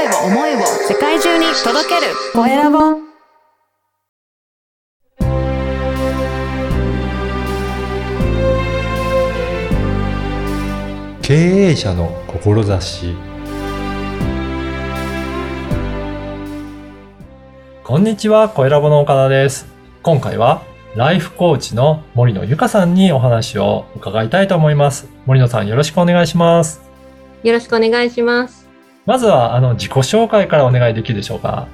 声を思いを世界中に届けるコエラボ経営者の志こんにちは、コエラボの岡田です。今回は、ライフコーチの森野ゆかさんにお話を伺いたいと思います。森野さん、よろしくお願いします。よろしくお願いします。まずは、あの、自己紹介からお願いできるでしょうか。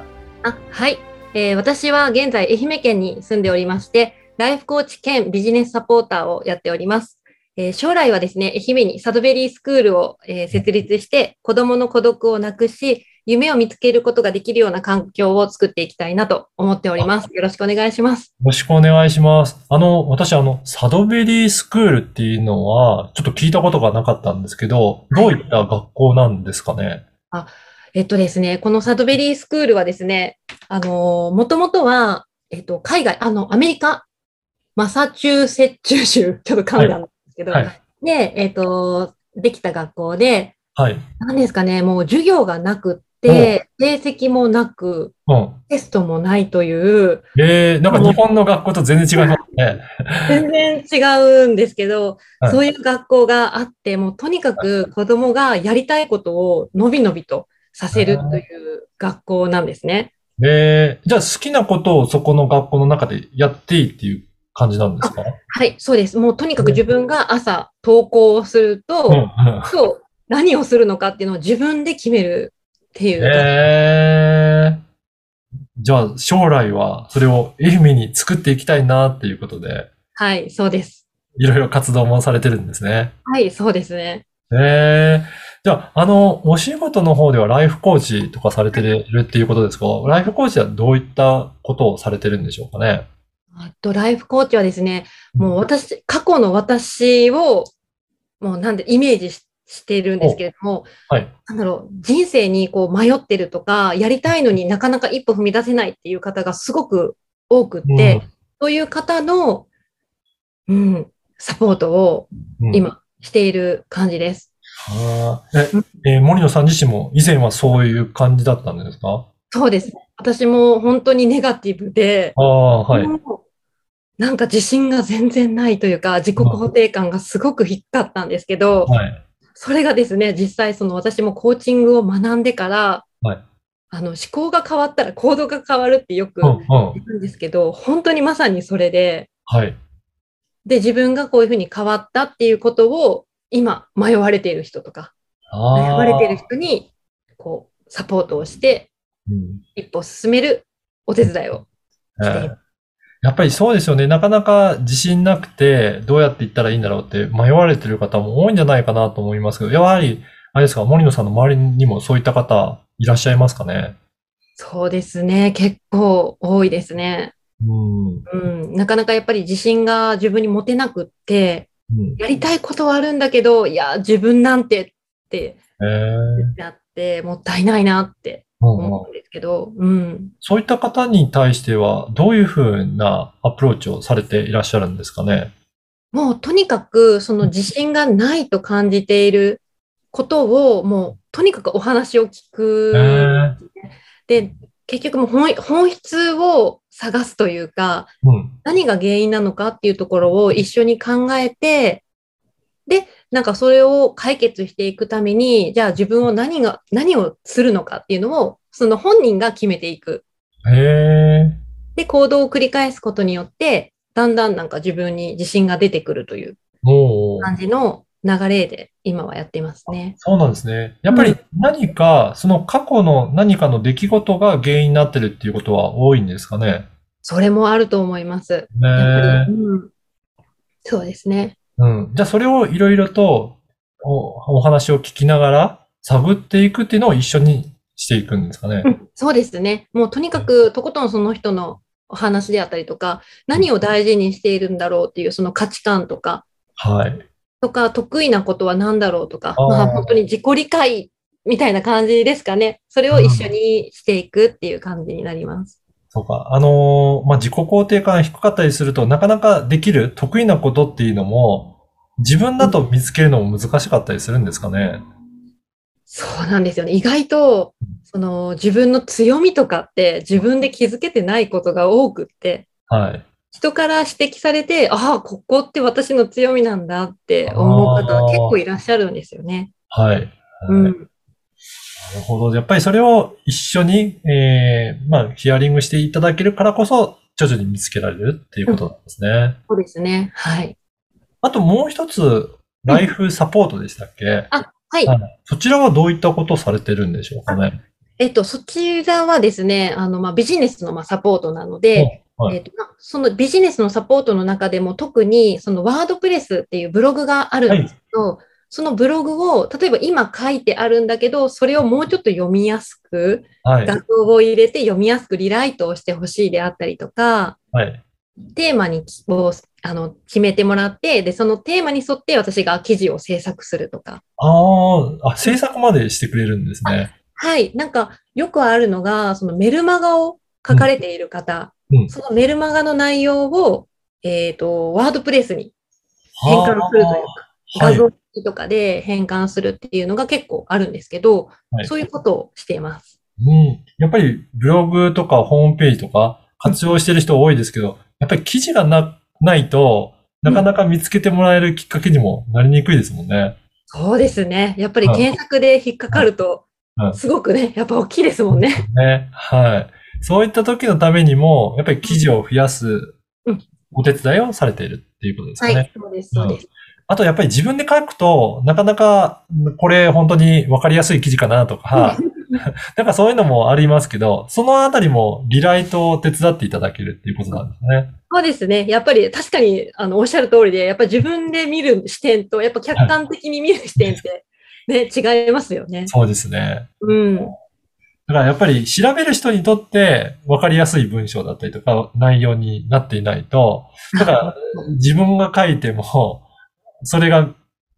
あ、はい。えー私は現在愛媛県に住んでおりまして、ライフコーチ兼ビジネスサポーターをやっております。えー将来はですね、愛媛にサドベリースクールを、えー設立して、子供の孤独をなくし、夢を見つけることができるような環境を作っていきたいなと思っております。よろしくお願いします。よろしくお願いします。あの、私、あの、サドベリースクールっていうのは、ちょっと聞いたことがなかったんですけど、どういった学校なんですかね？えっとですね、このサドベリースクールはですね、あのー、もともとは、えっと、海外、あの、アメリカ、マサチューセッツ州、ちょっと噛んだんですけど、はい。で、えっと、できた学校で、はい。何ですかね、もう授業がなくって、成績もなく、うん。テストもないという、えー、なんか日本の学校と全然違いますね。全然違うんですけど、はいそういう学校があって、もうとにかく子供がやりたいことをのびのびとさせるという学校なんですね。えー、じゃあ好きなことをそこの学校の中でやっていいっていう感じなんですか？はい、そうです。もうとにかく自分が朝登校をすると、うんうん。今日何をするのかっていうのを自分で決めるっていう。えー、じゃあ将来はそれを愛媛に作っていきたいなっていうことで、はい、そうです。いろいろ活動もされてるんですね。はい、そうですね。えー、じゃあ、あの、お仕事の方ではライフコーチとかされてるっていうことですか？ライフコーチはどういったことをされてるんでしょうかね？あと、ライフコーチはですね、もう私、過去の私を、もうなんで、イメージししてるんですけれども、はい。なんだろう、人生にこう迷ってるとか、やりたいのになかなか一歩踏み出せないっていう方がすごく多くって、そういう方の、うん、サポートをうん、うん今している感じです。あーえ、えー森野さん自身も以前はそういう感じだったんですか？そうです。私も本当にネガティブで、ああ、はい。なんか自信が全然ないというか、自己肯定感がすごく低かったんですけど、はい。それがですね、実際その私もコーチングを学んでから、はいあの思考が変わったら行動が変わるってよくうん、うん。言うんですけど、本当にまさにそれで、はい。で、自分がこういうふうに変わったっていうことを、今、迷われている人とか、迷ああ。われている人に、こう、サポートをして、うん一歩進めるお手伝いをしていえる。えやっぱりそうですよね。なかなか自信なくて、どうやっていったらいいんだろうって迷われてる方も多いんじゃないかなと思いますけど、やはり、あれですか、森野さんの周りにもそういった方いらっしゃいますかね？そうですね、結構多いですね。うん。うん、なかなかやっぱり自信が自分に持てなくって、うん、やりたいことはあるんだけど、いや、自分なんてってええなって、もったいないなってうん思うんですけど、うん。そういった方に対しては、どういうふうなアプローチをされていらっしゃるんですかね？もうとにかくその自信がないと感じていることをもうとにかくお話を聞く。で、結局もう本本質を探すというか、うん。何が原因なのかっていうところを一緒に考えて、で、なんかそれを解決していくために、じゃあ自分を何が、何をするのかっていうのを、その本人が決めていく。へえ。で、行動を繰り返すことによって、だんだんなんか自分に自信が出てくるという感じの流れで今はやっていますね。そうなんですね。やっぱり何か、その過去の何かの出来事が原因になってるっていうことは多いんですかね？それもあると思います。やっねぱり、うん、そうですね。うん。じゃあそれをいろいろとおお話を聞きながら探っていくっていうのを一緒にしていくんですかね。うんそうですね。もうとにかくとことんその人のお話であったりとか、何を大事にしているんだろうっていうその価値観とか、はい。とか得意なことは何だろうとか、まあ本当に自己理解みたいな感じですかね。それを一緒にしていくっていう感じになります。そうか。あのーまあ、自己肯定感低かったりすると、なかなかできる得意なことっていうのも、自分だと見つけるのも難しかったりするんですかね。そうなんですよね。意外とその自分の強みとかって自分で気づけてないことが多くって、はい。人から指摘されて、ああ、ここって私の強みなんだって思う方は結構いらっしゃるんですよね。はい。はいうん。なるほど。やっぱりそれを一緒に、えー、まあ、ヒアリングしていただけるからこそ、徐々に見つけられるっていうことなんですね。そうですね。はい。あともう一つ、ライフサポートでしたっけ、あ、はい。はいそちらはどういったことをされてるんでしょうかね？えっと、そちらはですね、あの、まあ、ビジネスの、まあ、サポートなので、はいえっと、まあそのビジネスのサポートの中でも特に、そのワードプレスっていうブログがあるんですけど、そのブログを、例えば今書いてあるんだけど、それをもうちょっと読みやすく、はい。画像を入れて読みやすくリライトをしてほしいであったりとか、はい。テーマにをあの決めてもらって、で、そのテーマに沿って私が記事を制作するとか。あーあ、制作までしてくれるんですね。はい。なんか、よくあるのが、そのメルマガを書かれている方、うんそのメルマガの内容を、えっ、と、ワードプレスに変換するというか、はい。画像とかで変換するっていうのが結構あるんですけど、はいそういうことをしています。うん。やっぱりブログとかホームページとか活用してる人多いですけど、やっぱり記事がな、ないと、なかなか見つけてもらえるきっかけにもなりにくいですもんね。そうですね。やっぱりはい検索で引っかかるとは、いすごくね、やっぱ大きいですもんね。ね。はい。そういった時のためにも、やっぱり記事を増やすうんお手伝いをされているっていうことですかね。はい、そうです、そうです。あとやっぱり自分で書くと、なかなかこれ本当にわかりやすい記事かなとか、なんかそういうのもありますけど、そのあたりもリライトを手伝っていただけるっていうことなんですね。そうですね。やっぱり確かに、あの、おっしゃる通りで、やっぱ自分で見る視点と、やっぱ客観的に見る視点って、ね、違いますよね。そうですね。うん。だからやっぱり調べる人にとって分かりやすい文章だったりとか内容になっていないと、だから 自分が書いても、それが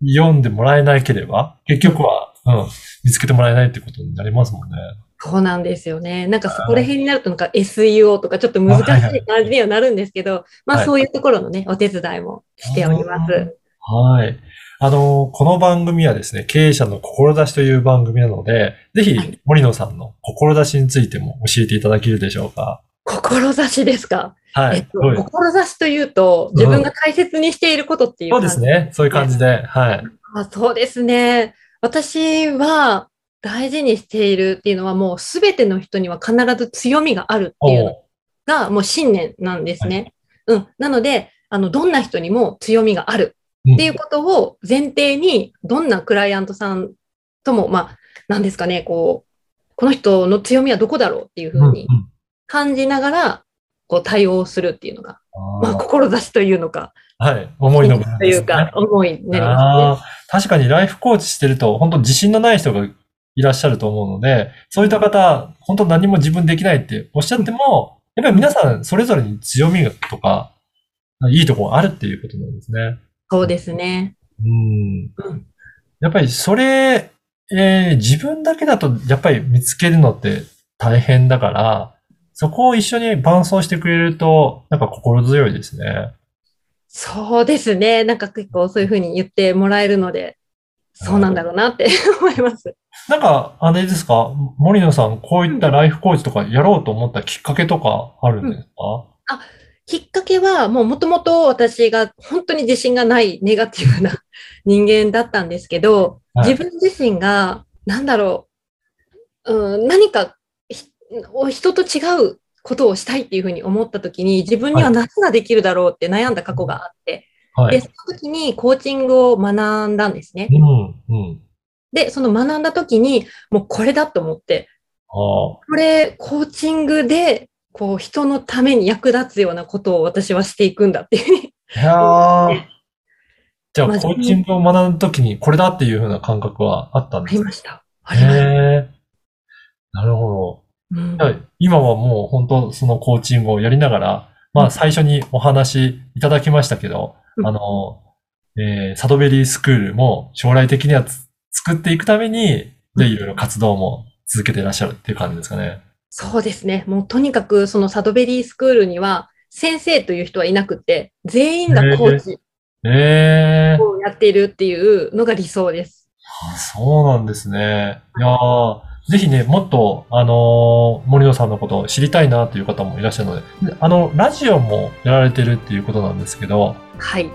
読んでもらえなければ、結局は、うん、見つけてもらえないってことになりますもんね。そうなんですよね。なんかそこら辺になると、なんか SEO とかちょっと難しい感じにはなるんですけど、まはいあそういうところのね、お手伝いもしております。はい。あの、この番組はですね、経営者の志という番組なので、ぜひはい森野さんの志についても教えていただけるでしょうか。志ですか？はい。えっと志というと、自分が大切にしていることっていうそう感じですね。そういう感じで。はい。あそうですね。私は大事にしているっていうのはもうすべての人には必ず強みがあるっていうのおがもう信念なんですね。うん。なので、あの、どんな人にも強みがあるうんっていうことを前提に、どんなクライアントさんとも、まあ、なんですかね、こう、この人の強みはどこだろうっていうふうに感じながら、こう対応するっていうのが、まあ、志というのか、はい。思いの部分と。いうか、思いになりますね。確かにライフコーチしてると、本当自信のない人がいらっしゃると思うので、そういった方、本当何も自分できないっておっしゃっても、やっぱり皆さんそれぞれに強みとか、いいところあるっていうことなんですね。そうですね。うんうん。やっぱりそれ、えー自分だけだとやっぱり見つけるのって大変だから、そこを一緒に伴走してくれると、なんか心強いですね。そうですね。なんか結構そういうふうに言ってもらえるので、そうなんだろうなって 思います。なんか、あれですか？森野さん、こういったライフコーチとかやろうと思ったきっかけとかあるんですか、きっかけは、もうもともと私が本当に自信がないネガティブな 人間だったんですけど、はい。自分自身が、なんだろう、うん、何か人と違うことをしたいっていうふうに思った時に、自分には何ができるだろうって悩んだ過去があって、で、はい。その時にコーチングを学んだんですね。うん、うん。で、その学んだ時に、もうこれだと思って、あこれ、コーチングで、こう、人のために役立つようなことを私はしていくんだっていうふうに。あ。いやー じゃあ、コーチングを学ぶときにこれだっていうふうな感覚はあったんあですかりました。ありました。なるほうん今はもう本当そのコーチングをやりながら、まあ最初にお話いただきましたけど、うんあの、えーサドベリースクールも将来的にはつ作っていくために、で、いろいろ活動も続けていらっしゃるっていう感じですかね。そうですね。もうとにかくそのサドベリースクールには先生という人はいなくて、全員がコーチええをやっているっていうのが理想です。あそうなんですね。いやーぜひね、もっと、あのー森野さんのことを知りたいなという方もいらっしゃるので、であの、ラジオもやられてるっていうことなんですけど、はい。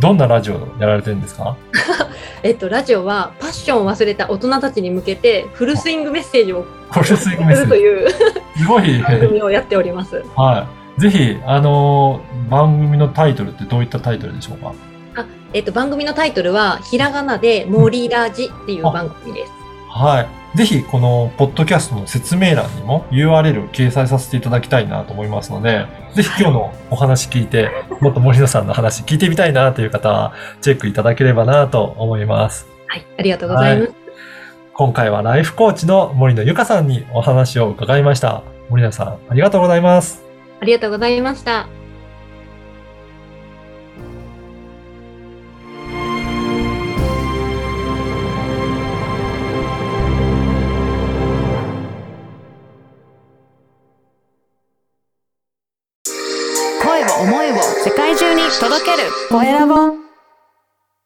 どんなラジオやられてるんですか？えっと、ラジオはパッションを忘れた大人たちに向けてフルスイングメッセージをこれスイングメッセージ。するというすごい、番組をやっております。はい。ぜひ、あのー番組のタイトルってどういったタイトルでしょうか？えっと、番組のタイトルは、ひらがなで森ラジっていう番組です。はい。ぜひ、この、ポッドキャストの説明欄にも URL を掲載させていただきたいなと思いますので、ぜひ今日のお話聞いて、もっと森野さんの話聞いてみたいなという方は、チェックいただければなと思います。はい。ありがとうございます。今回はライフコーチの森野ゆかさんにお話を伺いました。森野さん、ありがとうございます。ありがとうございました。届ける。コエラボ